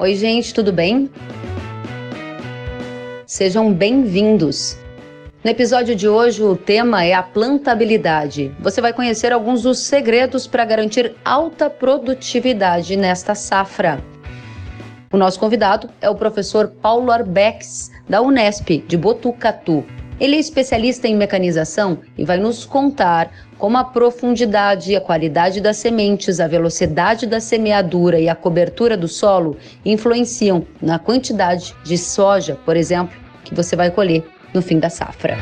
Oi, gente, tudo bem? Sejam bem-vindos. No episódio de hoje, o tema é a plantabilidade. Você vai conhecer alguns dos segredos para garantir alta produtividade nesta safra. O nosso convidado é o professor Paulo Arbex, da Unesp, de Botucatu. Ele é especialista em mecanização e vai nos contar como a profundidade e a qualidade das sementes, a velocidade da semeadura e a cobertura do solo influenciam na quantidade de soja, por exemplo, que você vai colher no fim da safra.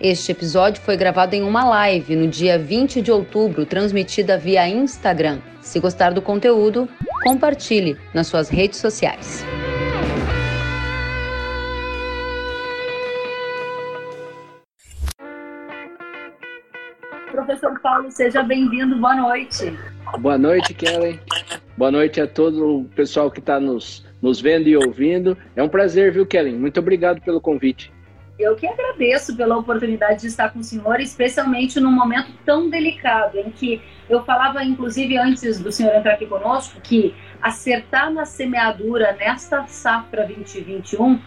Este episódio foi gravado em uma live no dia 20 de outubro, transmitida via Instagram. Se gostar do conteúdo, compartilhe nas suas redes sociais. Professor Paulo, seja bem-vindo. Boa noite. Boa noite, Kellen. Boa noite a todo o pessoal que está nos, nos vendo e ouvindo. É um prazer, viu, Kellen? Muito obrigado pelo convite. Eu que agradeço pela oportunidade de estar com o senhor, especialmente num momento tão delicado, em que eu falava, inclusive, antes do senhor entrar aqui conosco, que acertar na semeadura nesta safra 2021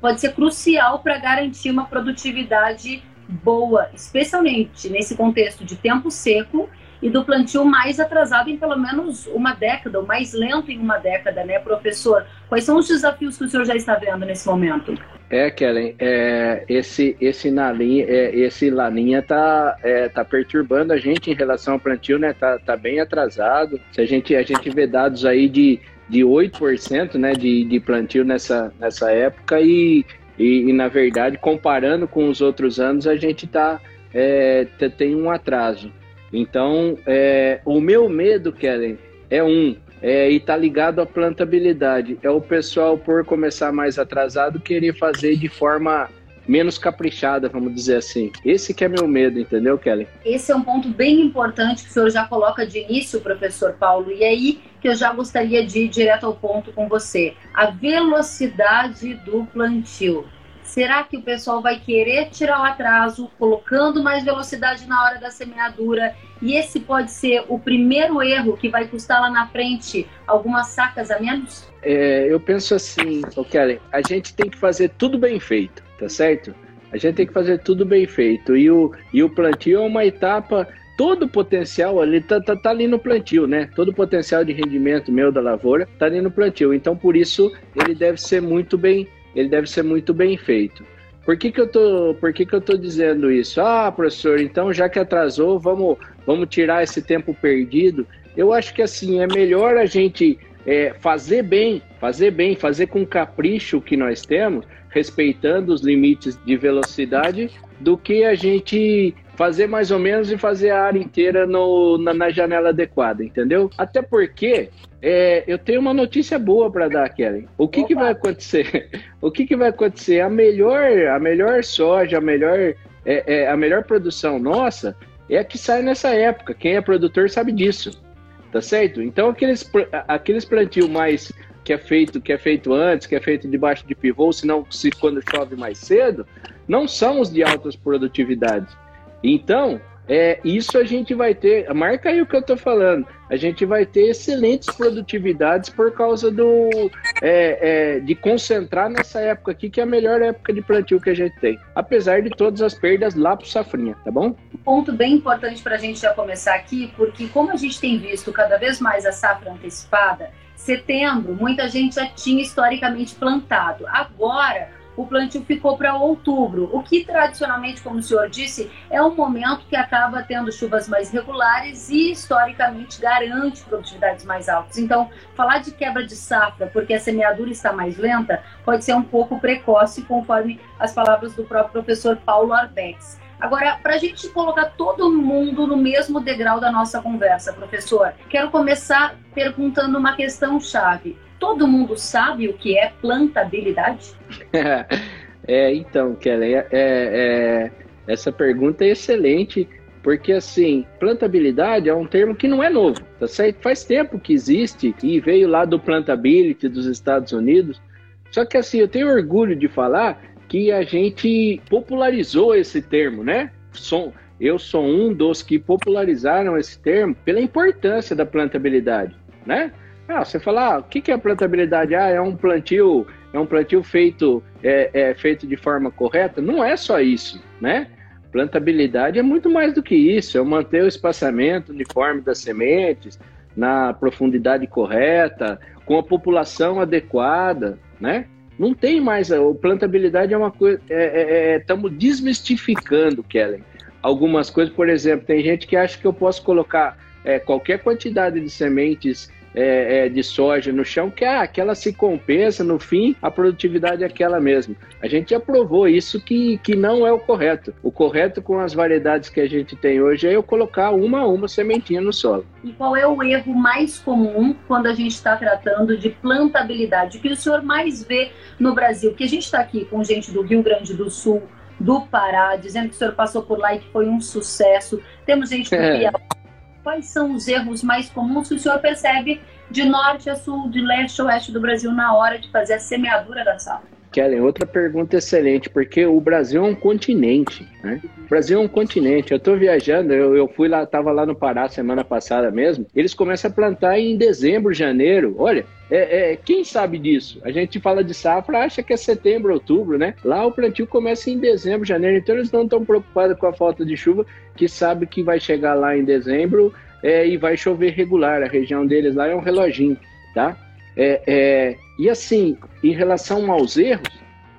pode ser crucial para garantir uma produtividade boa, especialmente nesse contexto de tempo seco e do plantio mais atrasado em pelo menos uma década, ou mais lento em uma década, né, professor? Quais são os desafios que o senhor já está vendo nesse momento? É, Kellen, é, esse, esse, na linha, é, esse Laninha tá, é, tá perturbando a gente em relação ao plantio, né? Tá, tá bem atrasado. Se a gente, a gente vê dados aí de, de 8% né, de, de plantio nessa, nessa época e e, e, na verdade, comparando com os outros anos, a gente tá, é, tem um atraso. Então, é, o meu medo, Kellen, é um, é, e tá ligado à plantabilidade. É o pessoal, por começar mais atrasado, querer fazer de forma menos caprichada, vamos dizer assim. Esse que é meu medo, entendeu, Kelly? Esse é um ponto bem importante que o senhor já coloca de início, professor Paulo, e aí que eu já gostaria de ir direto ao ponto com você. A velocidade do plantio. Será que o pessoal vai querer tirar o atraso, colocando mais velocidade na hora da semeadura? E esse pode ser o primeiro erro que vai custar lá na frente algumas sacas a menos? É, eu penso assim, Kelly, a gente tem que fazer tudo bem feito tá certo? A gente tem que fazer tudo bem feito. E o, e o plantio é uma etapa, todo o potencial ali tá, tá, tá ali no plantio, né? Todo o potencial de rendimento meu da lavoura tá ali no plantio. Então, por isso, ele deve ser muito bem, ele deve ser muito bem feito. Por que, que, eu, tô, por que, que eu tô dizendo isso? Ah, professor, então já que atrasou, vamos, vamos tirar esse tempo perdido. Eu acho que assim, é melhor a gente é, fazer bem, fazer bem, fazer com capricho o que nós temos, respeitando os limites de velocidade, do que a gente fazer mais ou menos e fazer a área inteira no, na, na janela adequada, entendeu? Até porque é, eu tenho uma notícia boa para dar, Kelly. O que, que vai acontecer? O que, que vai acontecer? A melhor, a melhor soja, a melhor, é, é, a melhor produção nossa é a que sai nessa época. Quem é produtor sabe disso, tá certo? Então aqueles, aqueles plantio mais que é feito que é feito antes, que é feito debaixo de pivô, senão se quando chove mais cedo, não são os de altas produtividades. Então, é, isso a gente vai ter, marca aí o que eu estou falando, a gente vai ter excelentes produtividades por causa do é, é, de concentrar nessa época aqui, que é a melhor época de plantio que a gente tem, apesar de todas as perdas lá para safrinha, tá bom? Um ponto bem importante para a gente já começar aqui, porque como a gente tem visto cada vez mais a safra antecipada, setembro, muita gente já tinha historicamente plantado. Agora, o plantio ficou para outubro, o que tradicionalmente, como o senhor disse, é um momento que acaba tendo chuvas mais regulares e historicamente garante produtividades mais altas. Então, falar de quebra de safra porque a semeadura está mais lenta pode ser um pouco precoce, conforme as palavras do próprio professor Paulo Arbex. Agora, para a gente colocar todo mundo no mesmo degrau da nossa conversa, professor, quero começar perguntando uma questão chave. Todo mundo sabe o que é plantabilidade? é, então, Kelly, é, é, essa pergunta é excelente, porque assim, plantabilidade é um termo que não é novo, tá certo? Faz tempo que existe e veio lá do Plantability dos Estados Unidos. Só que assim, eu tenho orgulho de falar que a gente popularizou esse termo, né? Sou, eu sou um dos que popularizaram esse termo pela importância da plantabilidade, né? Ah, você fala, ah, o que, é plantabilidade? Ah, é um plantio, é um plantio feito, é, é feito de forma correta? Não é só isso, né? Plantabilidade é muito mais do que isso, é manter o espaçamento uniforme das sementes, na profundidade correta, com a população adequada, né? Não tem mais, a plantabilidade é uma coisa, estamos é, é, é desmistificando, Kellen, algumas coisas, por exemplo, tem gente que acha que eu posso colocar é, qualquer quantidade de sementes é, é, de soja no chão, que ah, aquela se compensa, no fim, a produtividade é aquela mesmo. A gente já provou isso que, que não é o correto. O correto com as variedades que a gente tem hoje é eu colocar uma a uma sementinha no solo. E qual é o erro mais comum quando a gente está tratando de plantabilidade? O que o senhor mais vê no Brasil? Que a gente está aqui com gente do Rio Grande do Sul, do Pará, dizendo que o senhor passou por lá e que foi um sucesso. Temos gente do é. Piauí quais são os erros mais comuns que o senhor percebe de norte a sul, de leste a oeste do Brasil na hora de fazer a semeadura da safra? Kellen, outra pergunta excelente, porque o Brasil é um continente, né? O Brasil é um continente. Eu estou viajando, eu, eu fui lá, estava lá no Pará semana passada mesmo. Eles começam a plantar em dezembro, janeiro. Olha, é, é, quem sabe disso? A gente fala de safra, acha que é setembro, outubro, né? Lá o plantio começa em dezembro, janeiro, então eles não estão preocupados com a falta de chuva, que sabe que vai chegar lá em dezembro é, e vai chover regular. A região deles lá é um reloginho, tá? É, é, e assim, em relação aos erros,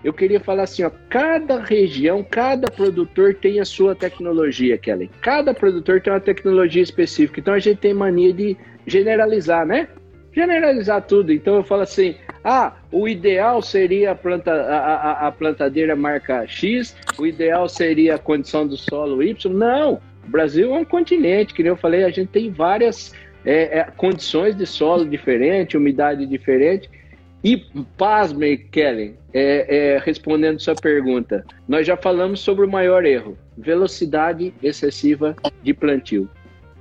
eu queria falar assim, ó, cada região, cada produtor tem a sua tecnologia, Kelly. Cada produtor tem uma tecnologia específica. Então a gente tem mania de generalizar, né? Generalizar tudo. Então eu falo assim, ah, o ideal seria a, planta, a, a, a plantadeira marca X, o ideal seria a condição do solo Y. Não, o Brasil é um continente, que nem eu falei, a gente tem várias é, é, condições de solo diferente, umidade diferente. E, pasme, Kellen, é, é, respondendo sua pergunta, nós já falamos sobre o maior erro: velocidade excessiva de plantio.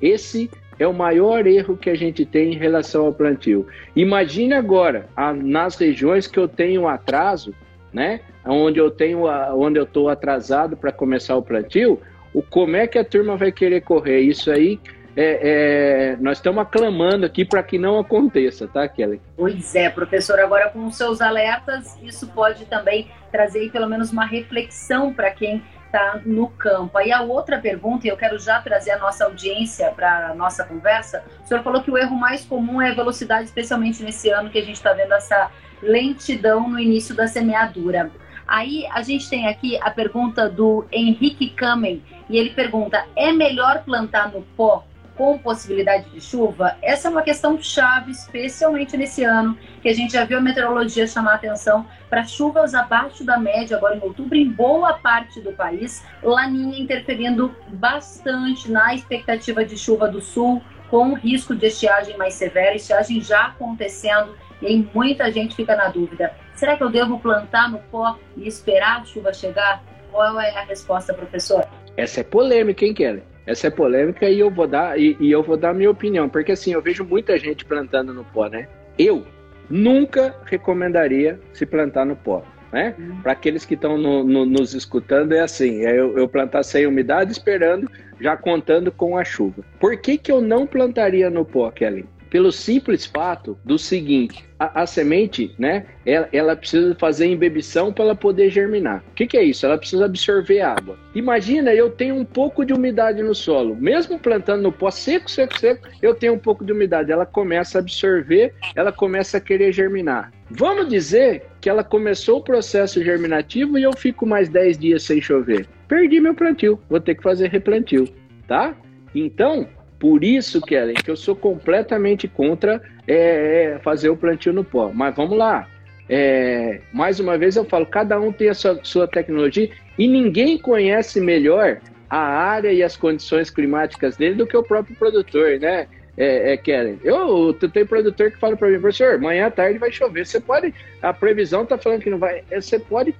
Esse é o maior erro que a gente tem em relação ao plantio. Imagine agora, a, nas regiões que eu tenho atraso, né, onde eu tenho, a, onde eu estou atrasado para começar o plantio, o como é que a turma vai querer correr? Isso aí é, é, nós estamos aclamando aqui para que não aconteça, tá, Kelly? Pois é, professor. Agora, com os seus alertas, isso pode também trazer pelo menos uma reflexão para quem está no campo. Aí a outra pergunta, e eu quero já trazer a nossa audiência para a nossa conversa. O senhor falou que o erro mais comum é a velocidade, especialmente nesse ano que a gente está vendo essa lentidão no início da semeadura. Aí a gente tem aqui a pergunta do Henrique Kamen, e ele pergunta: é melhor plantar no pó com possibilidade de chuva, essa é uma questão chave, especialmente nesse ano, que a gente já viu a meteorologia chamar atenção para chuvas abaixo da média, agora em outubro, em boa parte do país. Laninha interferindo bastante na expectativa de chuva do sul, com risco de estiagem mais severa, estiagem já acontecendo, e aí muita gente fica na dúvida: será que eu devo plantar no pó e esperar a chuva chegar? Qual é a resposta, professor? Essa é polêmica, hein, Kelly? Essa é polêmica e eu vou dar e, e eu vou dar a minha opinião, porque assim, eu vejo muita gente plantando no pó, né? Eu nunca recomendaria se plantar no pó. Né? Uhum. Para aqueles que estão no, no, nos escutando, é assim: é eu, eu, plantar sem umidade, esperando, já contando com a chuva. Por que, que eu não plantaria no pó, Kelly? Pelo simples fato do seguinte: a, a semente, né, ela, ela, precisa fazer embebição para ela poder germinar. O que, que é isso? Ela precisa absorver água. Imagina, eu tenho um pouco de umidade no solo, mesmo plantando no pó seco, seco, seco, eu tenho um pouco de umidade. Ela começa a absorver, ela começa a querer germinar. Vamos dizer que ela começou o processo germinativo e eu fico mais 10 dias sem chover. Perdi meu plantio, vou ter que fazer replantio, tá? Então, por isso, Kellen, que eu sou completamente contra é, é, fazer o plantio no pó. Mas vamos lá. É, mais uma vez eu falo, cada um tem a sua, sua tecnologia e ninguém conhece melhor a área e as condições climáticas dele do que o próprio produtor, né? É, é Kellen. Eu, eu tenho produtor que fala para mim, professor, amanhã à tarde vai chover. Você pode, a previsão tá falando que não vai. É, você pode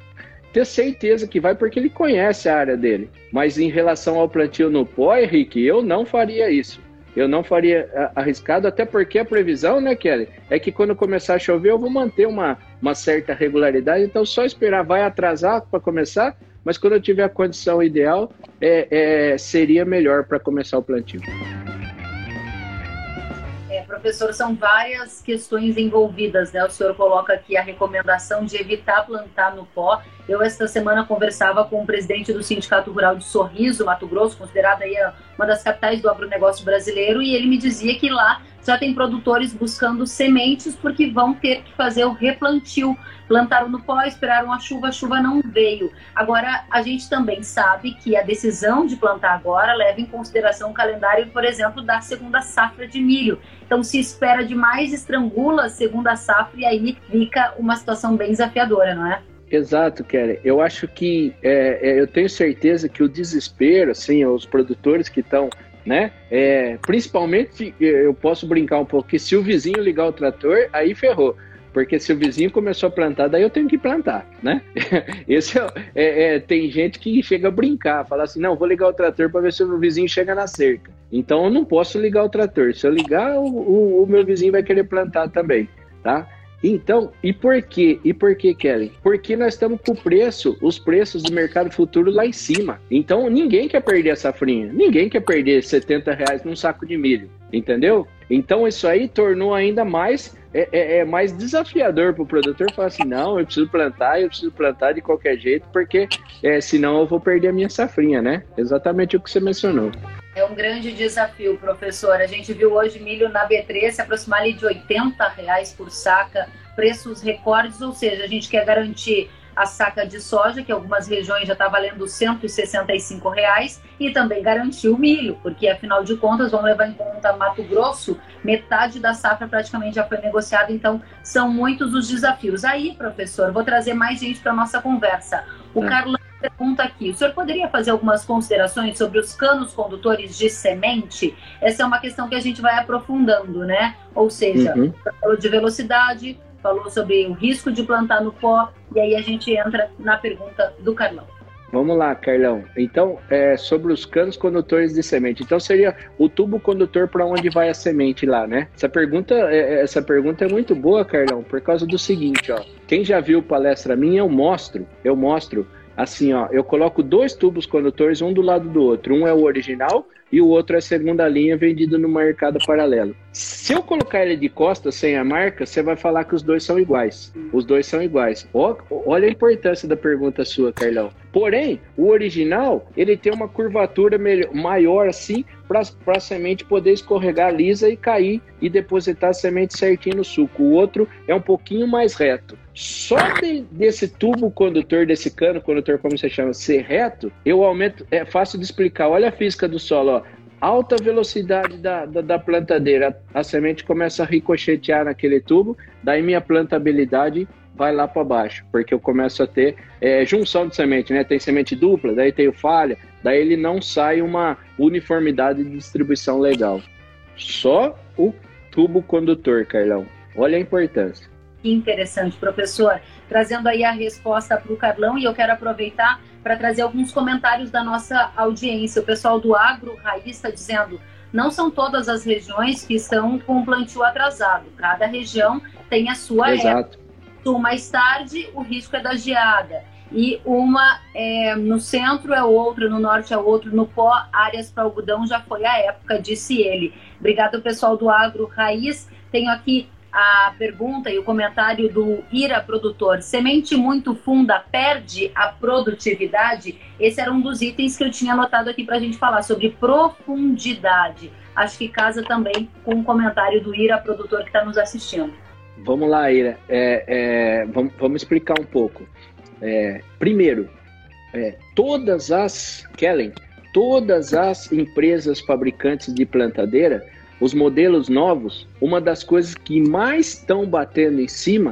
ter certeza que vai porque ele conhece a área dele. Mas em relação ao plantio no pó, Henrique, eu não faria isso. Eu não faria arriscado, até porque a previsão, né, Kelly, é que quando começar a chover eu vou manter uma, uma certa regularidade, então só esperar, vai atrasar para começar, mas quando eu tiver a condição ideal, é, é seria melhor para começar o plantio. É, professor, são várias questões envolvidas, né? O senhor coloca aqui a recomendação de evitar plantar no pó. Eu, esta semana, conversava com o presidente do Sindicato Rural de Sorriso, Mato Grosso, considerada aí uma das capitais do agronegócio brasileiro, e ele me dizia que lá já tem produtores buscando sementes porque vão ter que fazer o replantio. Plantaram no pó, esperaram a chuva, a chuva não veio. Agora, a gente também sabe que a decisão de plantar agora leva em consideração o calendário, por exemplo, da segunda safra de milho. Então, se espera demais, estrangula a segunda safra e aí fica uma situação bem desafiadora, não é? Exato, Kelly. Eu acho que é, é, eu tenho certeza que o desespero, assim, os produtores que estão né? É, principalmente, eu posso brincar um pouco, que se o vizinho ligar o trator, aí ferrou. Porque se o vizinho começou a plantar, daí eu tenho que plantar, né? Esse é, é, é, tem gente que chega a brincar, fala assim, não, vou ligar o trator para ver se o vizinho chega na cerca. Então eu não posso ligar o trator. Se eu ligar, o, o, o meu vizinho vai querer plantar também, tá? Então, e por quê? E por quê, Kelly? Porque nós estamos com o preço, os preços do mercado futuro lá em cima. Então, ninguém quer perder essa safrinha. Ninguém quer perder 70 reais num saco de milho, entendeu? Então, isso aí tornou ainda mais é, é, é mais desafiador para o produtor falar assim: não, eu preciso plantar, eu preciso plantar de qualquer jeito, porque é, senão eu vou perder a minha safrinha, né? Exatamente o que você mencionou. É um grande desafio, professor. A gente viu hoje milho na B3 se aproximar ali de 80 reais por saca, preços recordes, ou seja, a gente quer garantir a saca de soja, que em algumas regiões já está valendo 165 reais, e também garantir o milho, porque afinal de contas, vamos levar em conta Mato Grosso, metade da safra praticamente já foi negociada, então são muitos os desafios. Aí, professor, vou trazer mais gente para nossa conversa. O é. Carlos pergunta aqui: o senhor poderia fazer algumas considerações sobre os canos condutores de semente? Essa é uma questão que a gente vai aprofundando, né? Ou seja, uhum. falou de velocidade, falou sobre o risco de plantar no pó, e aí a gente entra na pergunta do Carlão. Vamos lá, Carlão. Então, é sobre os canos condutores de semente. Então, seria o tubo condutor para onde vai a semente lá, né? Essa pergunta, é, é, essa pergunta é muito boa, Carlão, por causa do seguinte, ó. Quem já viu palestra minha, eu mostro, eu mostro assim, ó, eu coloco dois tubos condutores um do lado do outro. Um é o original e o outro é segunda linha vendido no mercado paralelo. Se eu colocar ele de costas sem a marca, você vai falar que os dois são iguais. Os dois são iguais. olha a importância da pergunta sua, Carlão. Porém, o original, ele tem uma curvatura melhor, maior assim, para a semente poder escorregar lisa e cair e depositar a semente certinho no suco. O outro é um pouquinho mais reto. Só de, desse tubo condutor, desse cano condutor, como você chama, ser reto, eu aumento. É fácil de explicar. Olha a física do solo, ó. Alta velocidade da, da, da plantadeira, a semente começa a ricochetear naquele tubo, daí minha plantabilidade vai lá para baixo, porque eu começo a ter é, junção de semente, né? Tem semente dupla, daí tem falha, daí ele não sai uma uniformidade de distribuição legal. Só o tubo condutor, Carlão. Olha a importância. Que interessante, professor. Trazendo aí a resposta para o Carlão, e eu quero aproveitar para trazer alguns comentários da nossa audiência. O pessoal do Agro Raiz está dizendo: não são todas as regiões que estão com plantio atrasado. Cada região tem a sua Exato. época. Mais tarde, o risco é da geada. E uma é, no centro é outra, no norte é outro, no pó, áreas para algodão já foi a época, disse ele. Obrigado, pessoal do Agro Raiz. Tenho aqui a pergunta e o comentário do Ira Produtor. Semente muito funda perde a produtividade? Esse era um dos itens que eu tinha anotado aqui para a gente falar sobre profundidade. Acho que casa também com o comentário do Ira Produtor que está nos assistindo. Vamos lá, Ira. É, é, vamos, vamos, explicar um pouco. É, primeiro, é, todas as, Kellen, todas as empresas fabricantes de plantadeira os modelos novos, uma das coisas que mais estão batendo em cima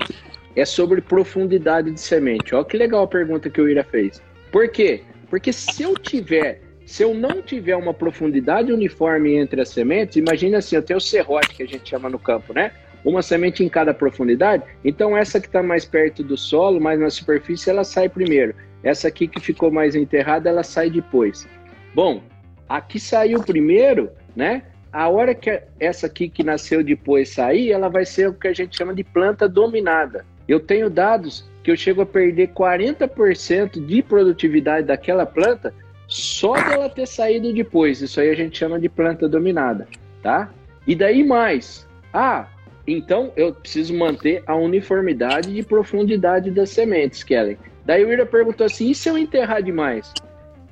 é sobre profundidade de semente. Olha que legal a pergunta que o Ira fez. Por quê? Porque se eu tiver, se eu não tiver uma profundidade uniforme entre as sementes, imagina assim, tenho o serrote que a gente chama no campo, né? Uma semente em cada profundidade, então essa que está mais perto do solo, mais na superfície, ela sai primeiro. Essa aqui que ficou mais enterrada, ela sai depois. Bom, aqui saiu primeiro, né? A hora que essa aqui que nasceu depois sair, ela vai ser o que a gente chama de planta dominada. Eu tenho dados que eu chego a perder 40% de produtividade daquela planta só dela ter saído depois. Isso aí a gente chama de planta dominada, tá? E daí mais, Ah, então eu preciso manter a uniformidade de profundidade das sementes, Kelly. Daí o Ira perguntou assim: e se eu enterrar demais?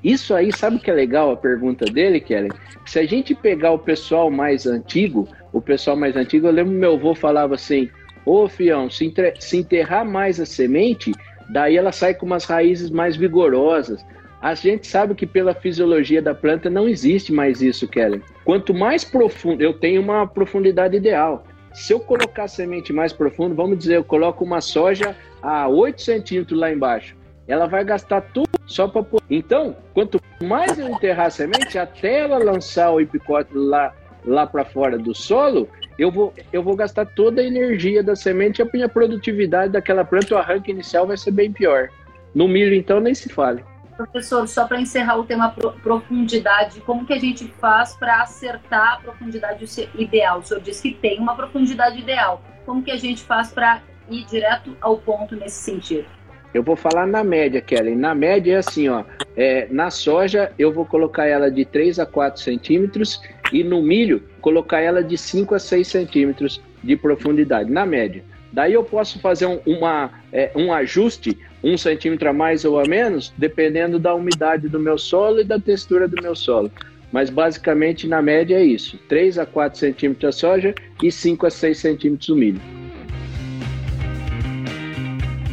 Isso aí, sabe o que é legal a pergunta dele, Kelly? Se a gente pegar o pessoal mais antigo, o pessoal mais antigo, eu lembro meu avô falava assim: Ô fião, se, se enterrar mais a semente, daí ela sai com umas raízes mais vigorosas. A gente sabe que pela fisiologia da planta não existe mais isso, Kelly. Quanto mais profundo, eu tenho uma profundidade ideal. Se eu colocar semente mais profundo, vamos dizer, eu coloco uma soja a 8 centímetros lá embaixo, ela vai gastar tudo só para. Então, quanto mais eu enterrar a semente, até ela lançar o hipicótilo lá, lá para fora do solo, eu vou, eu vou gastar toda a energia da semente e a minha produtividade daquela planta, o arranque inicial vai ser bem pior. No milho, então, nem se fale. Professor, só para encerrar o tema profundidade, como que a gente faz para acertar a profundidade ideal? O senhor disse que tem uma profundidade ideal. Como que a gente faz para ir direto ao ponto nesse sentido? Eu vou falar na média, Kelly. Na média é assim, ó. É, na soja, eu vou colocar ela de 3 a 4 centímetros e no milho, colocar ela de 5 a 6 centímetros de profundidade, na média. Daí eu posso fazer um, uma, é, um ajuste, um centímetro a mais ou a menos, dependendo da umidade do meu solo e da textura do meu solo. Mas basicamente, na média, é isso: 3 a 4 centímetros a soja e 5 a 6 centímetros o milho.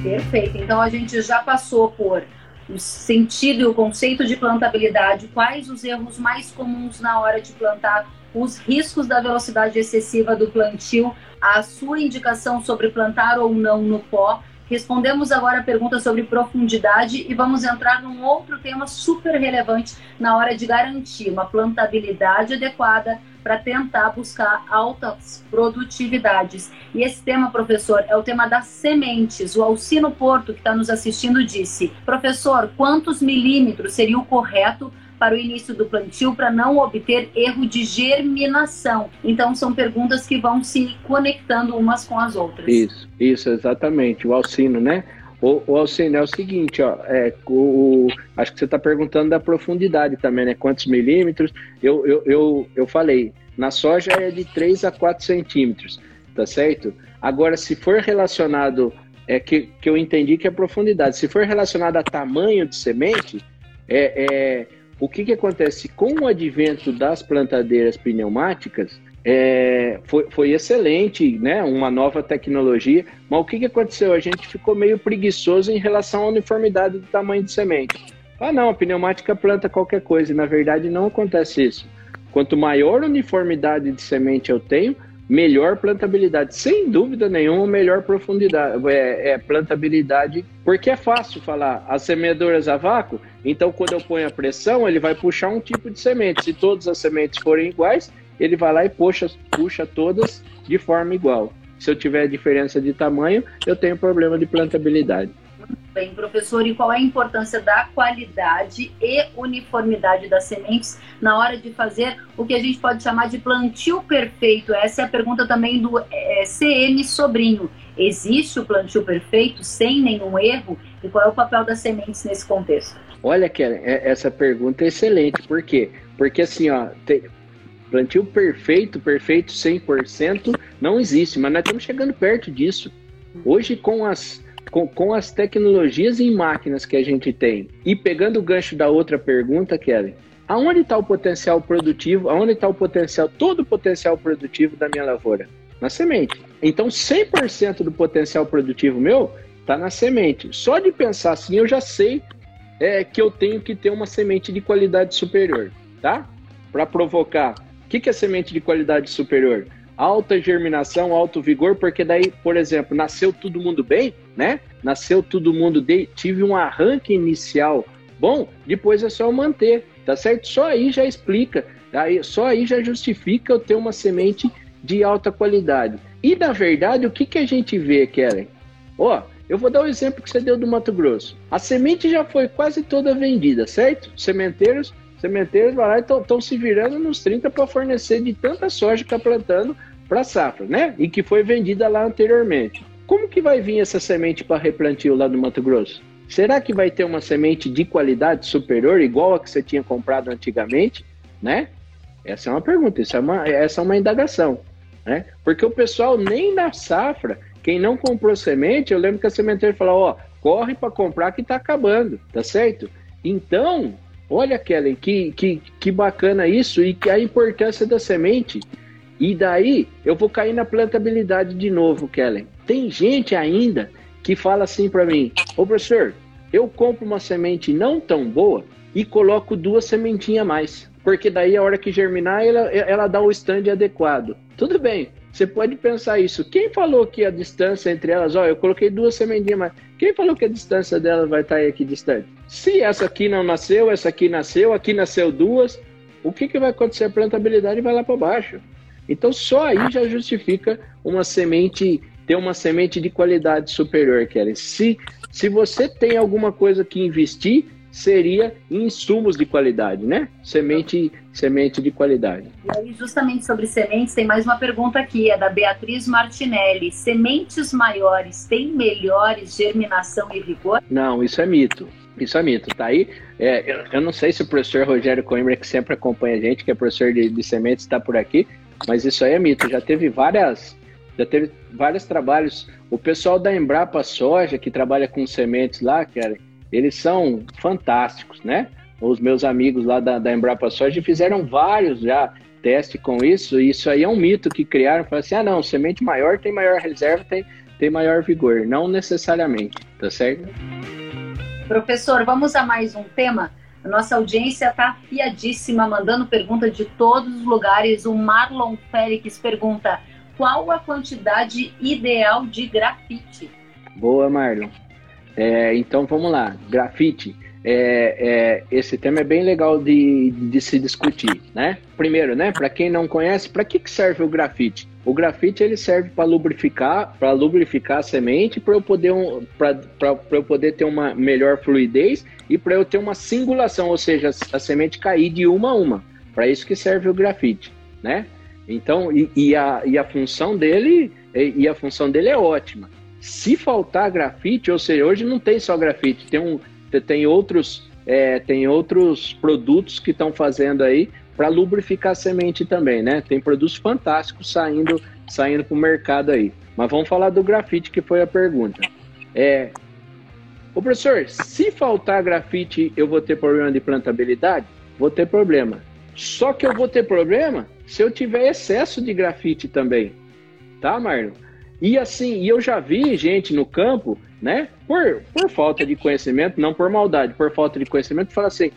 Perfeito. Então a gente já passou por o sentido e o conceito de plantabilidade, quais os erros mais comuns na hora de plantar, os riscos da velocidade excessiva do plantio, a sua indicação sobre plantar ou não no pó. Respondemos agora a pergunta sobre profundidade e vamos entrar num outro tema super relevante na hora de garantir uma plantabilidade adequada para tentar buscar altas produtividades. E esse tema, professor, é o tema das sementes. O Alcino Porto, que está nos assistindo, disse: Professor, quantos milímetros seria o correto para o início do plantio para não obter erro de germinação. Então são perguntas que vão se conectando umas com as outras. Isso, isso exatamente. O Alcino, né? O, o Alcino é o seguinte, ó, é, o, acho que você está perguntando da profundidade também, né? Quantos milímetros? Eu, eu, eu, eu falei, na soja é de 3 a 4 centímetros, tá certo? Agora, se for relacionado, é que, que eu entendi que é profundidade, se for relacionado a tamanho de semente, é, é o que, que acontece? Com o advento das plantadeiras pneumáticas, é, foi, foi, excelente, né? Uma nova tecnologia. Mas o que, que aconteceu? A gente ficou meio preguiçoso em relação à uniformidade do tamanho de semente. Ah, não, a pneumática planta qualquer coisa. E, na verdade, não acontece isso. Quanto maior uniformidade de semente eu tenho, melhor plantabilidade. Sem dúvida nenhuma, melhor profundidade, é, é, plantabilidade, porque é fácil falar. As semeadoras a vácuo, então quando eu ponho a pressão, ele vai puxar um tipo de semente. Se todas as sementes forem iguais, ele vai lá e puxa, puxa todas de forma igual. Se eu tiver diferença de tamanho, eu tenho problema de plantabilidade. Muito bem, professor. E qual é a importância da qualidade e uniformidade das sementes na hora de fazer o que a gente pode chamar de plantio perfeito? Essa é a pergunta também do é, CM Sobrinho. Existe o plantio perfeito sem nenhum erro? E qual é o papel das sementes nesse contexto? Olha, Karen, é, essa pergunta é excelente. Por quê? Porque assim, ó, tem, Plantio perfeito, perfeito 100%, não existe, mas nós estamos chegando perto disso. Hoje, com as, com, com as tecnologias em máquinas que a gente tem, e pegando o gancho da outra pergunta, Kelly, aonde está o potencial produtivo, aonde está o potencial, todo o potencial produtivo da minha lavoura? Na semente. Então, 100% do potencial produtivo meu está na semente. Só de pensar assim, eu já sei é, que eu tenho que ter uma semente de qualidade superior, tá? Para provocar o que, que é semente de qualidade superior? Alta germinação, alto vigor, porque daí, por exemplo, nasceu todo mundo bem, né? Nasceu todo mundo, de, tive um arranque inicial bom, depois é só manter, tá certo? Só aí já explica, aí, só aí já justifica eu ter uma semente de alta qualidade. E na verdade, o que, que a gente vê, Kellen? Ó, eu vou dar o um exemplo que você deu do Mato Grosso. A semente já foi quase toda vendida, certo? Sementeiros sementeiros lá estão se virando nos 30 para fornecer de tanta soja que está plantando para safra, né? E que foi vendida lá anteriormente. Como que vai vir essa semente para replantio lá do Mato Grosso? Será que vai ter uma semente de qualidade superior, igual a que você tinha comprado antigamente, né? Essa é uma pergunta, isso é uma, essa é uma indagação. né? Porque o pessoal nem na safra, quem não comprou semente, eu lembro que a sementeira falou, ó, corre para comprar que está acabando, tá certo? Então, olha, Kellen, que, que, que bacana isso e que a importância da semente. E daí eu vou cair na plantabilidade de novo, Kellen. Tem gente ainda que fala assim para mim: Ô professor, eu compro uma semente não tão boa e coloco duas sementinhas a mais. Porque daí a hora que germinar, ela, ela dá o stand adequado. Tudo bem, você pode pensar isso. Quem falou que a distância entre elas, ó, eu coloquei duas sementinhas, mas quem falou que a distância delas vai estar aqui distante? Se essa aqui não nasceu, essa aqui nasceu, aqui nasceu duas, o que, que vai acontecer? A plantabilidade vai lá para baixo. Então só aí já justifica uma semente ter uma semente de qualidade superior, Kelly. Se, se você tem alguma coisa que investir, seria insumos de qualidade, né? Semente, semente de qualidade. E aí, justamente sobre sementes, tem mais uma pergunta aqui, é da Beatriz Martinelli. Sementes maiores têm melhores germinação e vigor? Não, isso é mito. Isso é mito, tá aí. É, eu, eu, não sei se o professor Rogério Coimbra, que sempre acompanha a gente, que é professor de, de sementes, está por aqui, mas isso aí é mito. Já teve várias já teve vários trabalhos. O pessoal da Embrapa Soja, que trabalha com sementes lá, cara, eles são fantásticos, né? Os meus amigos lá da, da Embrapa Soja fizeram vários já testes com isso, e isso aí é um mito que criaram, falaram assim, ah não, semente maior tem maior reserva, tem, tem maior vigor. Não necessariamente, tá certo? Professor, vamos a mais um tema? A nossa audiência está afiadíssima, mandando pergunta de todos os lugares. O Marlon Félix pergunta: qual a quantidade ideal de grafite? Boa, Marlon. É, então vamos lá, grafite. É, é, esse tema é bem legal de, de se discutir, né? Primeiro, né? Para quem não conhece, para que, que serve o grafite? O grafite ele serve para lubrificar, para lubrificar a semente, para eu poder um, para eu poder ter uma melhor fluidez e para eu ter uma singulação, ou seja, a semente cair de uma a uma. Para isso que serve o grafite, né? Então, e, e, a, e a função dele e, e a função dele é ótima. Se faltar grafite, ou seja, hoje não tem só grafite, tem, um, tem, outros, é, tem outros produtos que estão fazendo aí para lubrificar a semente também, né? Tem produtos fantásticos saindo saindo para o mercado aí. Mas vamos falar do grafite, que foi a pergunta. É, professor, se faltar grafite, eu vou ter problema de plantabilidade? Vou ter problema. Só que eu vou ter problema se eu tiver excesso de grafite também. Tá, Marlon? E assim, e eu já vi gente no campo, né, por, por falta de conhecimento, não por maldade, por falta de conhecimento, fala assim: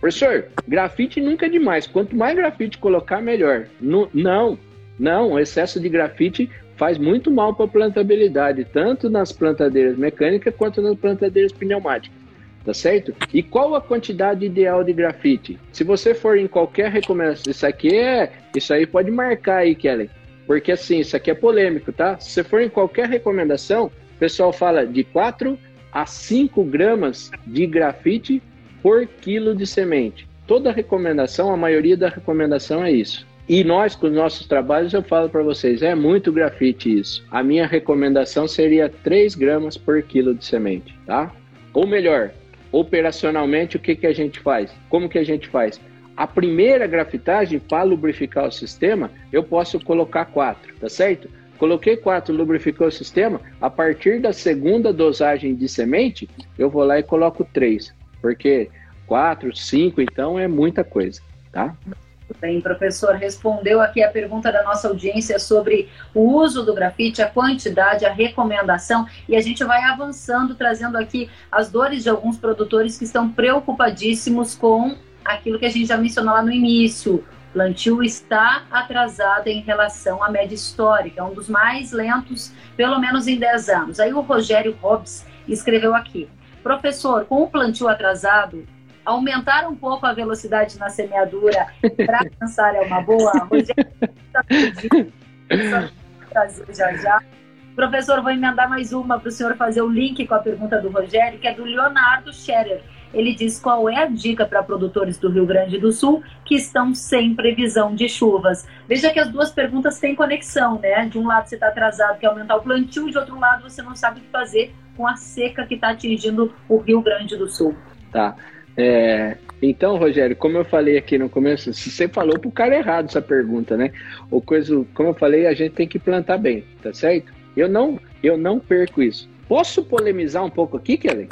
professor, grafite nunca é demais. Quanto mais grafite colocar, melhor. No, não, não, o excesso de grafite faz muito mal para a plantabilidade, tanto nas plantadeiras mecânicas quanto nas plantadeiras pneumáticas tá certo? E qual a quantidade ideal de grafite? Se você for em qualquer recomendação, isso aqui é, isso aí pode marcar aí, Kelly, porque assim, isso aqui é polêmico, tá? Se você for em qualquer recomendação, o pessoal fala de 4 a 5 gramas de grafite por quilo de semente. Toda recomendação, a maioria da recomendação é isso. E nós, com os nossos trabalhos, eu falo para vocês, é muito grafite isso. A minha recomendação seria 3 gramas por quilo de semente, tá? Ou melhor, operacionalmente o que, que a gente faz? Como que a gente faz? A primeira grafitagem, para lubrificar o sistema, eu posso colocar quatro, tá certo? Coloquei quatro, lubrificou o sistema. A partir da segunda dosagem de semente, eu vou lá e coloco três, porque quatro, cinco, então é muita coisa, tá? Bem, professor, respondeu aqui a pergunta da nossa audiência sobre o uso do grafite, a quantidade, a recomendação, e a gente vai avançando, trazendo aqui as dores de alguns produtores que estão preocupadíssimos com aquilo que a gente já mencionou lá no início. O plantio está atrasado em relação à média histórica, é um dos mais lentos, pelo menos em 10 anos. Aí o Rogério Hobbs escreveu aqui: professor, com o plantio atrasado, aumentar um pouco a velocidade na semeadura para alcançar é uma boa. Rogério está pedindo, já já. Professor, vou emendar mais uma para o senhor fazer o link com a pergunta do Rogério, que é do Leonardo Scherer. Ele diz qual é a dica para produtores do Rio Grande do Sul que estão sem previsão de chuvas. Veja que as duas perguntas têm conexão, né? De um lado você está atrasado, quer aumentar o plantio, de outro lado você não sabe o que fazer com a seca que está atingindo o Rio Grande do Sul. Tá. É, então, Rogério, como eu falei aqui no começo, você falou pro cara errado essa pergunta, né? O coisa, como eu falei, a gente tem que plantar bem, tá certo? Eu não, eu não perco isso. Posso polemizar um pouco aqui, Kelly?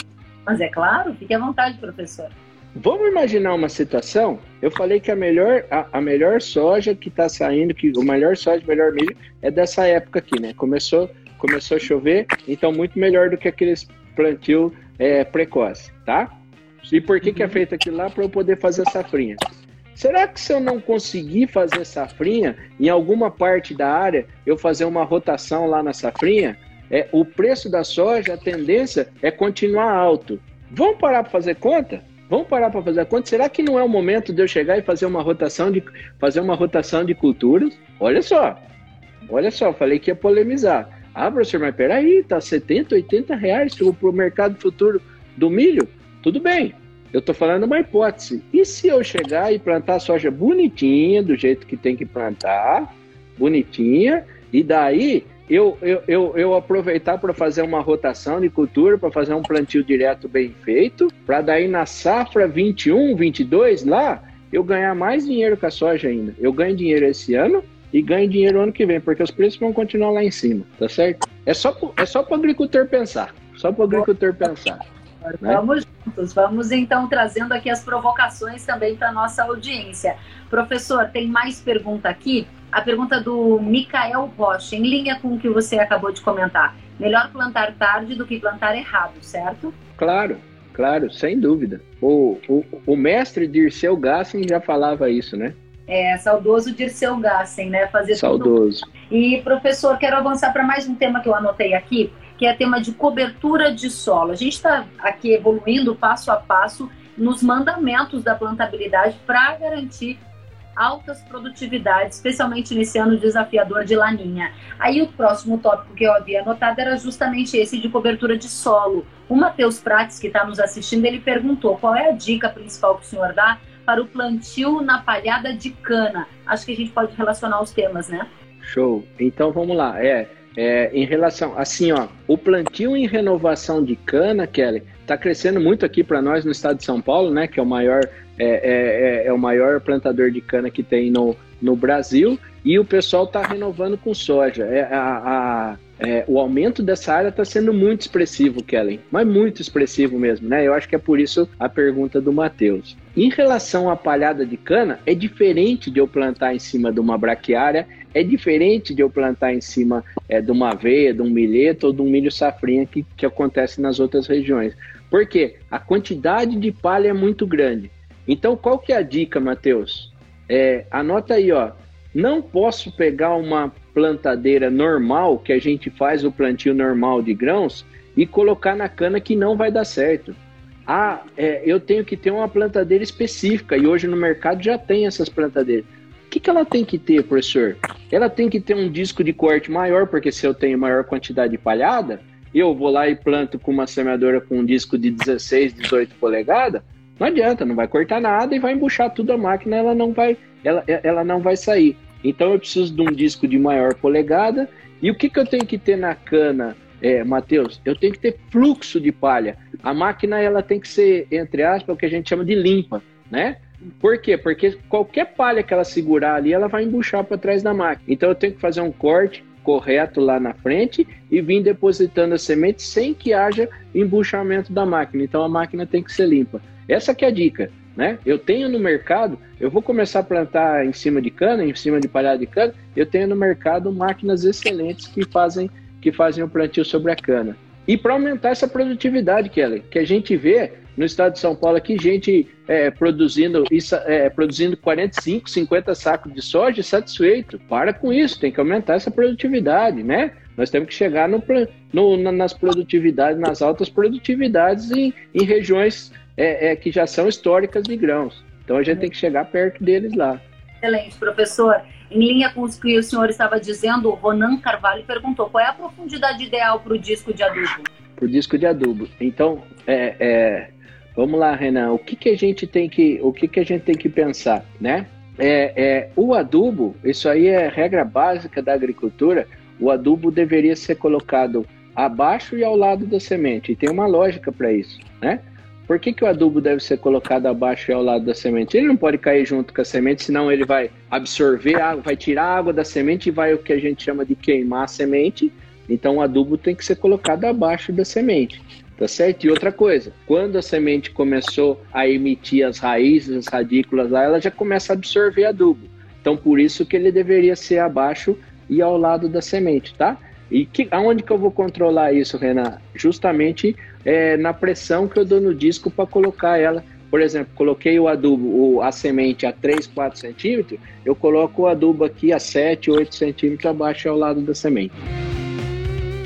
Mas é claro, fique à vontade, professor. Vamos imaginar uma situação. Eu falei que a melhor, a, a melhor soja que está saindo, que o melhor soja, o melhor milho é dessa época aqui, né? Começou, começou a chover, então muito melhor do que aqueles plantio é, precoce, tá? E por que, que é uhum. feito aquilo lá? Para eu poder fazer safrinha. Será que se eu não conseguir fazer safrinha, em alguma parte da área, eu fazer uma rotação lá na safrinha, é, o preço da soja, a tendência é continuar alto. Vamos parar para fazer conta? Vamos parar para fazer conta? Será que não é o momento de eu chegar e fazer uma rotação de, fazer uma rotação de culturas? Olha só, olha só, falei que ia polemizar. Ah, professor, mas peraí, tá 70, 80 reais para o mercado futuro do milho? Tudo bem, eu estou falando uma hipótese. E se eu chegar e plantar soja bonitinha, do jeito que tem que plantar, bonitinha, e daí eu, eu, eu, eu aproveitar para fazer uma rotação de cultura, para fazer um plantio direto bem feito, para daí na safra 21, 22 lá, eu ganhar mais dinheiro com a soja ainda. Eu ganho dinheiro esse ano e ganho dinheiro ano que vem, porque os preços vão continuar lá em cima, tá certo? É só, é só para o agricultor pensar. Só para o agricultor pensar. Né? Vamos juntos, vamos então trazendo aqui as provocações também para nossa audiência. Professor, tem mais pergunta aqui? A pergunta do Micael Rocha, em linha com o que você acabou de comentar. Melhor plantar tarde do que plantar errado, certo? Claro, claro, sem dúvida. O, o, o mestre Dirceu Gassen já falava isso, né? É, saudoso Dirceu Gassen, né? Fazer saudoso. Tudo. E, professor, quero avançar para mais um tema que eu anotei aqui, que é tema de cobertura de solo. A gente está aqui evoluindo passo a passo nos mandamentos da plantabilidade para garantir altas produtividades, especialmente nesse ano desafiador de laninha. Aí o próximo tópico que eu havia anotado era justamente esse de cobertura de solo. O Matheus Prates, que está nos assistindo, ele perguntou qual é a dica principal que o senhor dá para o plantio na palhada de cana. Acho que a gente pode relacionar os temas, né? Show. Então vamos lá. É, é, em relação, assim, ó, o plantio em renovação de cana, Kelly, está crescendo muito aqui para nós no estado de São Paulo, né? Que é o maior, é, é, é, é o maior plantador de cana que tem no, no Brasil. E o pessoal está renovando com soja. É, a, a é, o aumento dessa área está sendo muito expressivo, Kellen, mas muito expressivo mesmo, né? Eu acho que é por isso a pergunta do Matheus. Em relação à palhada de cana, é diferente de eu plantar em cima de uma braquiária, é diferente de eu plantar em cima é, de uma aveia, de um milheto ou de um milho safrinha que, que acontece nas outras regiões. Por quê? A quantidade de palha é muito grande. Então, qual que é a dica, Matheus? É, anota aí, ó. Não posso pegar uma plantadeira normal, que a gente faz o plantio normal de grãos, e colocar na cana que não vai dar certo. Ah, é, eu tenho que ter uma plantadeira específica, e hoje no mercado já tem essas plantadeiras. Que, que ela tem que ter, professor? Ela tem que ter um disco de corte maior, porque se eu tenho maior quantidade de palhada, eu vou lá e planto com uma semeadora com um disco de 16, 18 polegadas, não adianta, não vai cortar nada e vai embuchar tudo a máquina, ela não vai, ela, ela não vai sair. Então eu preciso de um disco de maior polegada. E o que, que eu tenho que ter na cana, é, Matheus? Eu tenho que ter fluxo de palha. A máquina ela tem que ser, entre aspas, o que a gente chama de limpa, né? Por quê? Porque qualquer palha que ela segurar ali, ela vai embuchar para trás da máquina. Então eu tenho que fazer um corte correto lá na frente e vir depositando a semente sem que haja embuchamento da máquina. Então a máquina tem que ser limpa. Essa que é a dica. Né? Eu tenho no mercado, eu vou começar a plantar em cima de cana, em cima de palhada de cana, eu tenho no mercado máquinas excelentes que fazem, que fazem o plantio sobre a cana. E para aumentar essa produtividade, Kelly, que a gente vê no estado de São Paulo aqui, gente é, produzindo, é, produzindo 45, 50 sacos de soja satisfeito. Para com isso, tem que aumentar essa produtividade, né? Nós temos que chegar no, no, nas produtividades, nas altas produtividades em, em regiões é, é, que já são históricas de grãos. Então a gente tem que chegar perto deles lá. Excelente, professor. Em linha com o que o senhor estava dizendo, o Ronan Carvalho perguntou qual é a profundidade ideal para o disco de adubo? Para o disco de adubo. Então, é, é, vamos lá, Renan. O que, que a gente tem que, o que, que a gente tem que pensar, né? É, é, o adubo, isso aí é regra básica da agricultura. O adubo deveria ser colocado abaixo e ao lado da semente. E tem uma lógica para isso, né? Por que, que o adubo deve ser colocado abaixo e ao lado da semente? Ele não pode cair junto com a semente, senão ele vai absorver água, vai tirar a água da semente e vai o que a gente chama de queimar a semente. Então o adubo tem que ser colocado abaixo da semente. Tá certo? E outra coisa, quando a semente começou a emitir as raízes, as radículas lá, ela já começa a absorver adubo. Então por isso que ele deveria ser abaixo e ao lado da semente, tá? E que, aonde que eu vou controlar isso, Renan? Justamente é, na pressão que eu dou no disco para colocar ela. Por exemplo, coloquei o adubo, a semente a 3, 4 centímetros, eu coloco o adubo aqui a 7, 8 centímetros abaixo ao lado da semente.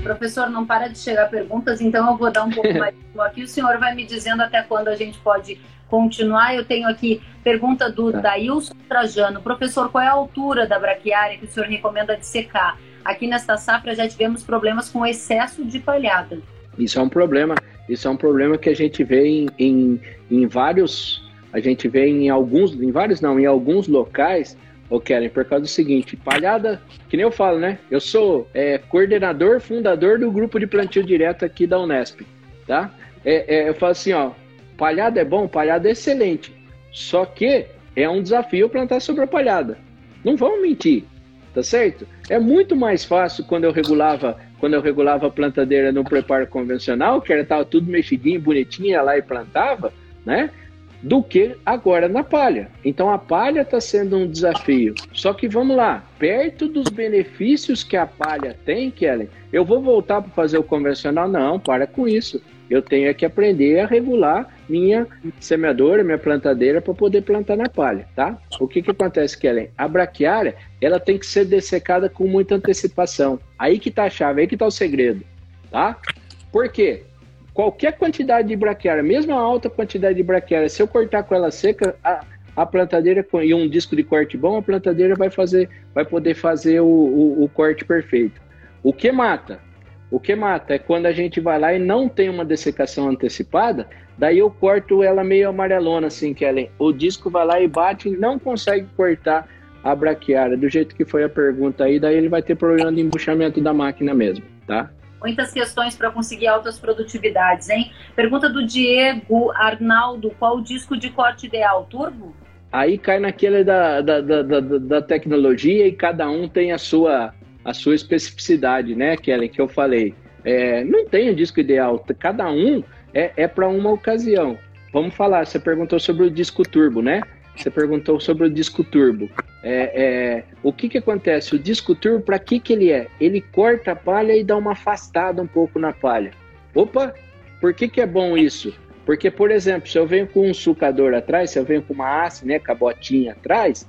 Professor, não para de chegar perguntas, então eu vou dar um pouco mais aqui. O senhor vai me dizendo até quando a gente pode continuar. Eu tenho aqui pergunta do tá. Dailson Trajano. Professor, qual é a altura da braquiária que o senhor recomenda de secar? Aqui nesta safra já tivemos problemas com excesso de palhada. Isso é um problema. Isso é um problema que a gente vê em, em, em vários, a gente vê em alguns, em vários não, em alguns locais, ou querem por causa do seguinte, palhada, que nem eu falo, né? Eu sou é, coordenador, fundador do grupo de plantio direto aqui da Unesp, tá? É, é, eu falo assim, ó, palhada é bom, palhada é excelente, só que é um desafio plantar sobre a palhada. Não vamos mentir, tá certo? É muito mais fácil quando eu regulava quando eu regulava a plantadeira no preparo convencional, que era tava tudo mexidinho, bonitinho, ia lá e plantava, né? Do que agora na palha. Então a palha está sendo um desafio. Só que vamos lá, perto dos benefícios que a palha tem, Kellen, eu vou voltar para fazer o convencional? Não, para com isso eu tenho que aprender a regular minha semeadora, minha plantadeira para poder plantar na palha, tá? O que que acontece, Kellen? A braquiária, ela tem que ser dessecada com muita antecipação. Aí que tá a chave, aí que tá o segredo, tá? Por quê? Qualquer quantidade de braquiária, mesmo a alta quantidade de braquiária, se eu cortar com ela seca, a, a plantadeira e um disco de corte bom, a plantadeira vai fazer, vai poder fazer o, o, o corte perfeito. O que mata? O que mata é quando a gente vai lá e não tem uma dessecação antecipada, daí eu corto ela meio amarelona, assim, Kellen. O disco vai lá e bate e não consegue cortar a braquiária, do jeito que foi a pergunta aí, daí ele vai ter problema de embuchamento da máquina mesmo, tá? Muitas questões para conseguir altas produtividades, hein? Pergunta do Diego Arnaldo: qual o disco de corte ideal? Turbo? Aí cai naquele da, da, da, da, da tecnologia e cada um tem a sua a sua especificidade, né, Kellen, que eu falei. É, não tem o disco ideal, cada um é, é para uma ocasião. Vamos falar, você perguntou sobre o disco turbo, né? Você perguntou sobre o disco turbo. É, é, o que, que acontece? O disco turbo, para que, que ele é? Ele corta a palha e dá uma afastada um pouco na palha. Opa, por que, que é bom isso? Porque, por exemplo, se eu venho com um sucador atrás, se eu venho com uma haste, né, com a botinha atrás,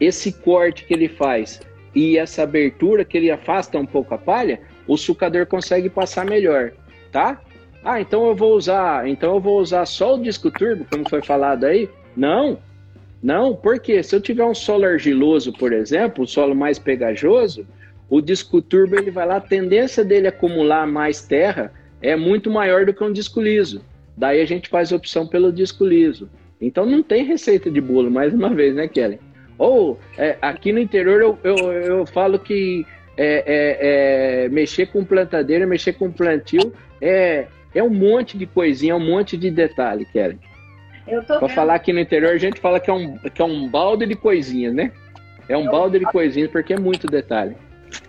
esse corte que ele faz e essa abertura que ele afasta um pouco a palha, o sucador consegue passar melhor, tá? Ah, então eu vou usar, então eu vou usar só o disco turbo, como foi falado aí? Não, não, porque se eu tiver um solo argiloso, por exemplo, um solo mais pegajoso, o disco turbo ele vai lá, a tendência dele acumular mais terra é muito maior do que um disco liso. Daí a gente faz opção pelo disco liso. Então não tem receita de bolo, mais uma vez, né, Kelly? Ou é, aqui no interior eu, eu, eu falo que é, é, é, mexer com plantadeira, mexer com plantio é, é um monte de coisinha, um monte de detalhe, Kelly. Para falar aqui no interior, a gente fala que é, um, que é um balde de coisinhas, né? É um eu... balde de coisinhas, porque é muito detalhe.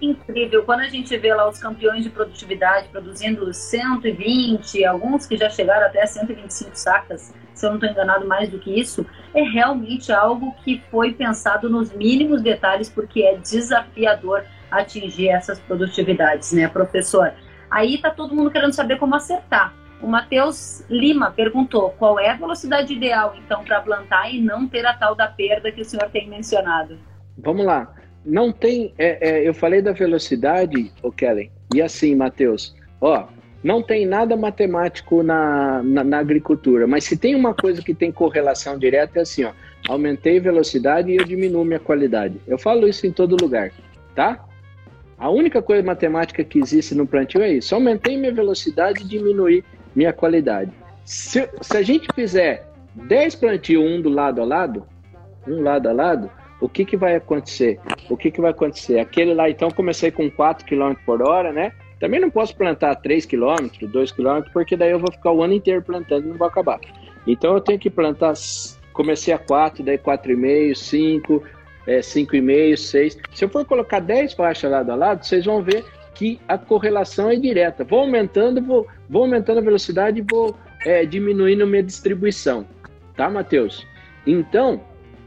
Incrível, quando a gente vê lá os campeões de produtividade produzindo 120, alguns que já chegaram até 125 sacas se eu não estou enganado mais do que isso, é realmente algo que foi pensado nos mínimos detalhes, porque é desafiador atingir essas produtividades, né, professor? Aí está todo mundo querendo saber como acertar. O Matheus Lima perguntou qual é a velocidade ideal, então, para plantar e não ter a tal da perda que o senhor tem mencionado. Vamos lá. Não tem. É, é, eu falei da velocidade, o Kellen, e assim, Matheus, ó, não tem nada matemático na, na, na, agricultura, mas se tem uma coisa que tem correlação direta é assim, ó, aumentei velocidade e eu diminuo minha qualidade. Eu falo isso em todo lugar, tá? A única coisa matemática que existe no plantio é isso, aumentei minha velocidade e diminuí minha qualidade. Se, se a gente fizer 10 plantios um do lado a lado, um lado a lado, o que, que vai acontecer? O que, que vai acontecer? Aquele lá, então, comecei com 4 km por hora, né? Também não posso plantar 3 km, 2 km, porque daí eu vou ficar o ano inteiro plantando e não vou acabar. Então eu tenho que plantar, comecei a 4, daí 4,5, 5, é, 5,5, 6. Se eu for colocar 10 faixas lado a lado, vocês vão ver que a correlação é direta. Vou aumentando, vou, vou aumentando a velocidade e vou é, diminuindo minha distribuição. Tá, Matheus? Então,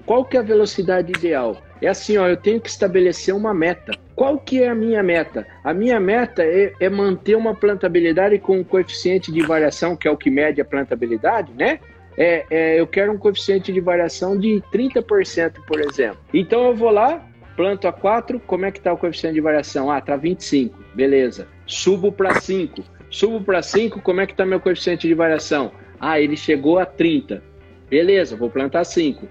qual que é a velocidade ideal? É assim, ó, eu tenho que estabelecer uma meta. Qual que é a minha meta? A minha meta é, é manter uma plantabilidade com um coeficiente de variação, que é o que mede a plantabilidade, né? É, é, eu quero um coeficiente de variação de 30%, por exemplo. Então eu vou lá, planto a 4, como é que está o coeficiente de variação? Ah, tá 25, beleza. Subo para 5. Subo para 5, como é que está meu coeficiente de variação? Ah, ele chegou a 30. Beleza, vou plantar 5.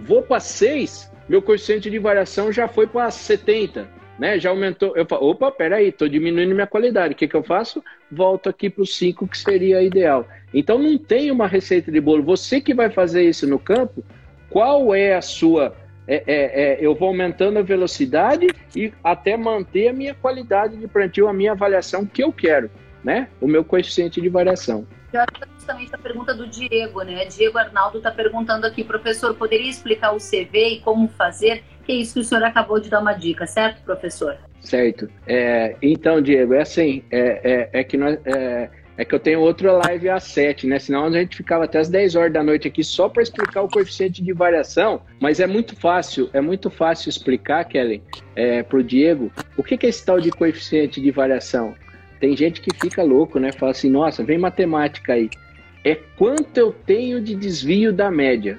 Vou para 6, meu coeficiente de variação já foi para 70 né? Já aumentou. Eu falo, opa, peraí, estou diminuindo minha qualidade. O que, que eu faço? Volto aqui para os 5, que seria ideal. Então não tem uma receita de bolo. Você que vai fazer isso no campo, qual é a sua. É, é, é, eu vou aumentando a velocidade e até manter a minha qualidade de plantio, a minha avaliação que eu quero, né? O meu coeficiente de variação. Eu acho justamente a pergunta do Diego, né? Diego Arnaldo está perguntando aqui, professor, poderia explicar o CV e como fazer? Que é isso que o senhor acabou de dar uma dica, certo, professor? Certo. É, então, Diego, é assim, é, é, é que nós, é, que eu tenho outra live às 7, né? Senão a gente ficava até as 10 horas da noite aqui só para explicar o coeficiente de variação, mas é muito fácil, é muito fácil explicar, Kelly, é, para o Diego, o que, que é esse tal de coeficiente de variação? Tem gente que fica louco, né? Fala assim, nossa, vem matemática aí. É quanto eu tenho de desvio da média.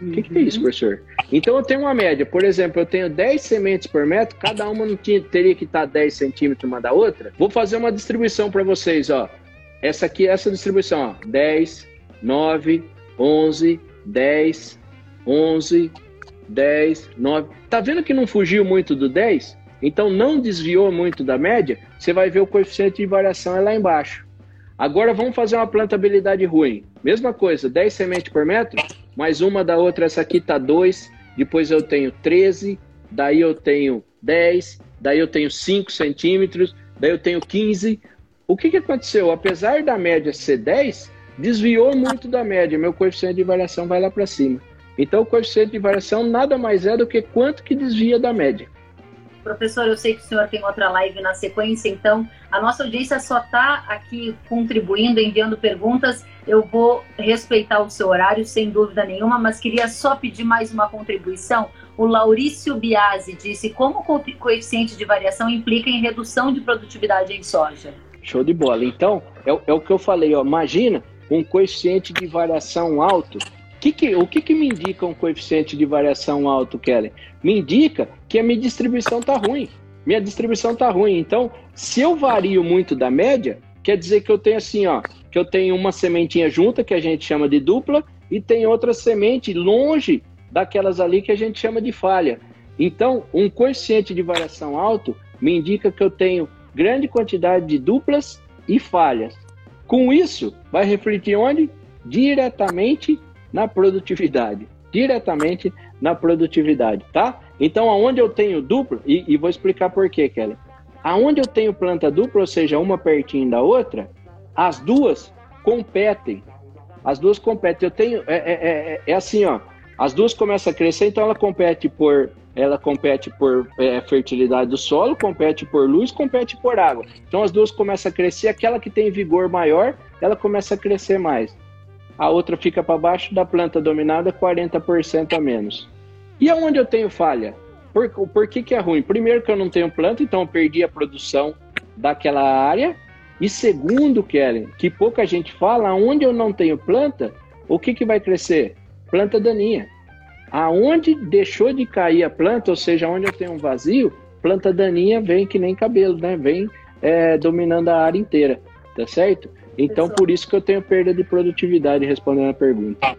O que, que, é isso, uhum. professor? Então eu tenho uma média. Por exemplo, eu tenho 10 sementes por metro, cada uma não tinha, teria que estar 10 centímetros uma da outra. Vou fazer uma distribuição para vocês, ó. Essa aqui, essa distribuição, ó. 10, 9, 11, 10, 11, 10, 9. Tá vendo que não fugiu muito do 10? Então não desviou muito da média, você vai ver o coeficiente de variação é lá embaixo. Agora vamos fazer uma plantabilidade ruim. Mesma coisa, 10 sementes por metro, mais uma da outra, essa aqui tá 2, depois eu tenho 13, daí eu tenho 10, daí eu tenho 5 centímetros, daí eu tenho 15. O que, que aconteceu? Apesar da média ser 10, desviou muito da média, meu coeficiente de variação vai lá para cima. Então o coeficiente de variação nada mais é do que quanto que desvia da média. Professor, eu sei que o senhor tem outra live na sequência, então a nossa audiência só está aqui contribuindo, enviando perguntas. Eu vou respeitar o seu horário, sem dúvida nenhuma, mas queria só pedir mais uma contribuição. O Laurício Biasi disse como o coeficiente de variação implica em redução de produtividade em soja. Show de bola. Então, é, é o que eu falei, ó. imagina um coeficiente de variação alto que que, o que, que me indica um coeficiente de variação alto, Kelly? Me indica que a minha distribuição está ruim. Minha distribuição está ruim. Então, se eu vario muito da média, quer dizer que eu tenho assim, ó, que eu tenho uma sementinha junta, que a gente chama de dupla, e tem outra semente longe daquelas ali que a gente chama de falha. Então, um coeficiente de variação alto me indica que eu tenho grande quantidade de duplas e falhas. Com isso, vai refletir onde? Diretamente na produtividade, diretamente na produtividade, tá? Então, aonde eu tenho dupla, e, e vou explicar por quê, Kelly. Aonde eu tenho planta dupla, ou seja, uma pertinho da outra, as duas competem. As duas competem. Eu tenho. É, é, é, é assim, ó. As duas começam a crescer, então ela compete por. Ela compete por é, fertilidade do solo, compete por luz, compete por água. Então as duas começam a crescer, aquela que tem vigor maior, ela começa a crescer mais a outra fica para baixo da planta dominada 40% a menos. E aonde eu tenho falha? Por, por que, que é ruim? Primeiro que eu não tenho planta, então eu perdi a produção daquela área. E segundo, Kellen, que pouca gente fala, aonde eu não tenho planta, o que, que vai crescer? Planta daninha. Aonde deixou de cair a planta, ou seja, onde eu tenho um vazio, planta daninha vem que nem cabelo, né? Vem é, dominando a área inteira, tá certo? Então, por isso que eu tenho perda de produtividade respondendo a pergunta.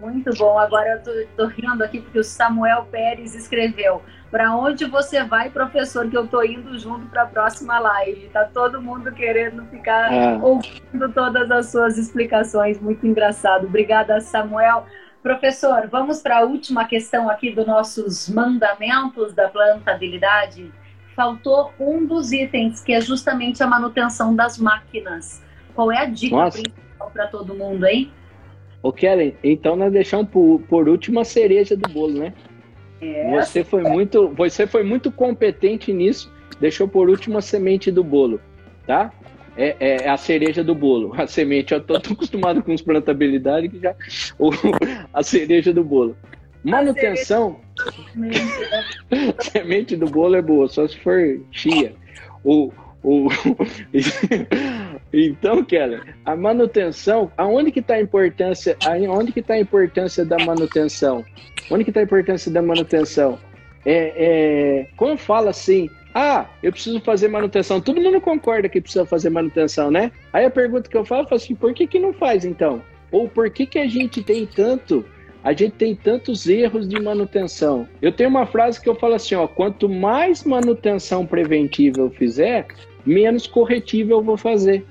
Muito bom. Agora eu tô, tô rindo aqui porque o Samuel Pérez escreveu: Para onde você vai, professor? Que eu tô indo junto para a próxima live. Tá todo mundo querendo ficar ah. ouvindo todas as suas explicações. Muito engraçado. Obrigada, Samuel. Professor, vamos para a última questão aqui dos nossos mandamentos da plantabilidade. faltou um dos itens, que é justamente a manutenção das máquinas. Qual é a dica Nossa. principal para todo mundo, hein? Ô Kellen, então nós deixamos por, por último a cereja do bolo, né? É. Você foi muito, você foi muito competente nisso. Deixou por último a semente do bolo, tá? É, é a cereja do bolo. A semente, eu tô, tô acostumado com plantabilidade que já a cereja do bolo. Manutenção. Semente do bolo é boa, só se for chia. O, o... então, Keller, a manutenção, aonde que está a importância? Aonde que está a importância da manutenção? Onde que está a importância da manutenção? É, é, fala assim, ah, eu preciso fazer manutenção, todo mundo concorda que precisa fazer manutenção, né? Aí a pergunta que eu eu falo assim, por que, que não faz então? Ou por que, que a gente tem tanto a gente tem tantos erros de manutenção. Eu tenho uma frase que eu falo assim, ó, quanto mais manutenção preventiva eu fizer, menos corretiva eu vou fazer.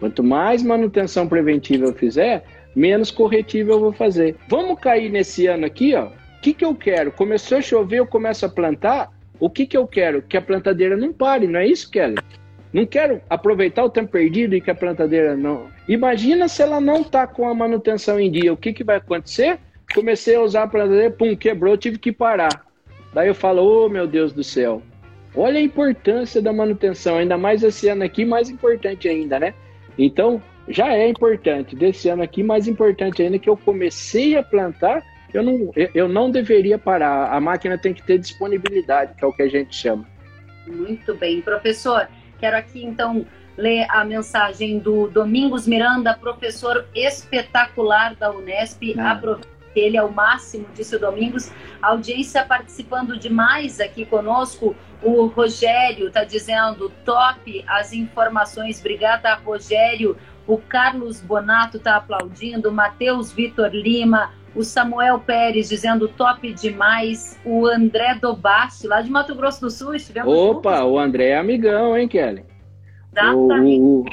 Quanto mais manutenção preventiva eu fizer, menos corretiva eu vou fazer. Vamos cair nesse ano aqui, ó. O que, que eu quero? Começou a chover, eu começo a plantar. O que, que eu quero? Que a plantadeira não pare, não é isso, Kelly? Não quero aproveitar o tempo perdido e que a plantadeira não. Imagina se ela não está com a manutenção em dia. O que, que vai acontecer? Comecei a usar a plantadeira, pum, quebrou, tive que parar. Daí eu falo, oh meu Deus do céu. Olha a importância da manutenção, ainda mais esse ano aqui, mais importante ainda, né? Então, já é importante. Desse ano aqui, mais importante ainda que eu comecei a plantar, eu não, eu não deveria parar. A máquina tem que ter disponibilidade, que é o que a gente chama. Muito bem, professor. Quero aqui então ler a mensagem do Domingos Miranda, professor espetacular da Unesp. Ah. Aproveita ele é o máximo, disse o Domingos. A audiência participando demais aqui conosco. O Rogério está dizendo top as informações. Obrigada, Rogério. O Carlos Bonato está aplaudindo. Matheus Vitor Lima. O Samuel Pérez dizendo top demais. O André Dobasti, lá de Mato Grosso do Sul. Estivemos Opa, juntos. o André é amigão, hein, Kelly? Exatamente. O...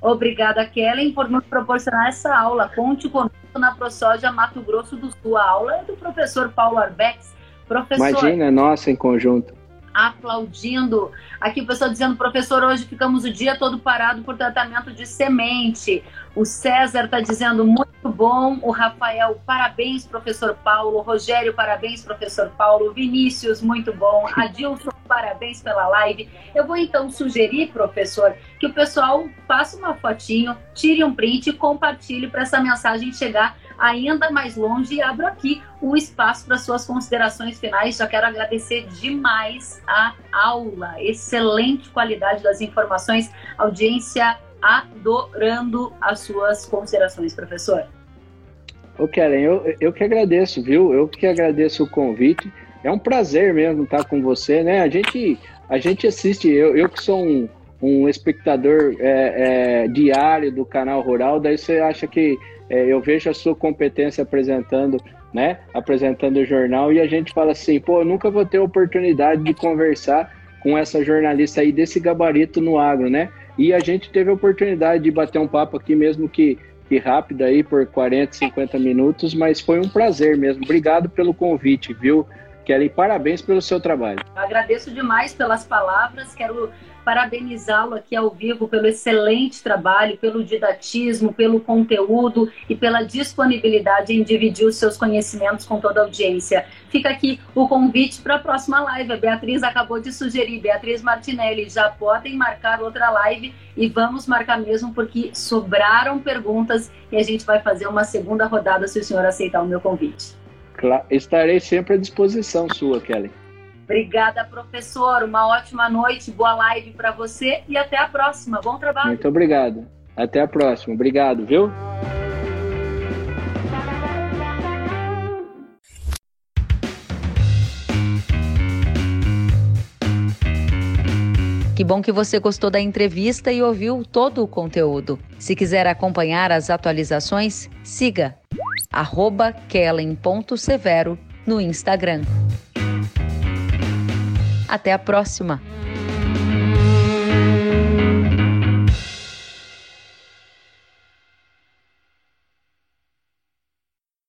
Obrigada, Kellen, por nos proporcionar essa aula. Conte conosco na ProSoja Mato Grosso do Sul. A aula é do professor Paulo Arbex. Professor, Imagina, nossa, em conjunto. Aplaudindo. Aqui o pessoal dizendo, professor, hoje ficamos o dia todo parado por tratamento de semente. O César está dizendo, muito bom. O Rafael, parabéns, professor Paulo. O Rogério, parabéns, professor Paulo. Vinícius, muito bom. Adilson, parabéns pela live. Eu vou então sugerir, professor, que o pessoal faça uma fotinho, tire um print e compartilhe para essa mensagem chegar ainda mais longe e abro aqui o espaço para suas considerações finais. Já quero agradecer demais a aula, excelente qualidade das informações, audiência adorando as suas considerações, professor. Ô Karen, eu, eu que agradeço, viu? Eu que agradeço o convite. É um prazer mesmo estar com você, né? A gente, a gente assiste, eu, eu que sou um, um espectador é, é, diário do canal Rural, daí você acha que é, eu vejo a sua competência apresentando, né? Apresentando o jornal e a gente fala assim, pô, eu nunca vou ter oportunidade de conversar com essa jornalista aí desse gabarito no agro, né? E a gente teve a oportunidade de bater um papo aqui, mesmo que, que rápido aí, por 40, 50 minutos, mas foi um prazer mesmo. Obrigado pelo convite, viu? Kelly, parabéns pelo seu trabalho. Eu agradeço demais pelas palavras, quero parabenizá-lo aqui ao vivo pelo excelente trabalho, pelo didatismo, pelo conteúdo e pela disponibilidade em dividir os seus conhecimentos com toda a audiência. Fica aqui o convite para a próxima live. A Beatriz acabou de sugerir, Beatriz Martinelli, já podem marcar outra live e vamos marcar mesmo porque sobraram perguntas e a gente vai fazer uma segunda rodada se o senhor aceitar o meu convite. Claro, estarei sempre à disposição sua, Kelly. Obrigada, professor. Uma ótima noite, boa live para você e até a próxima. Bom trabalho. Muito obrigado. Até a próxima. Obrigado, viu? Que bom que você gostou da entrevista e ouviu todo o conteúdo. Se quiser acompanhar as atualizações, siga kellen.severo no Instagram. Até a próxima!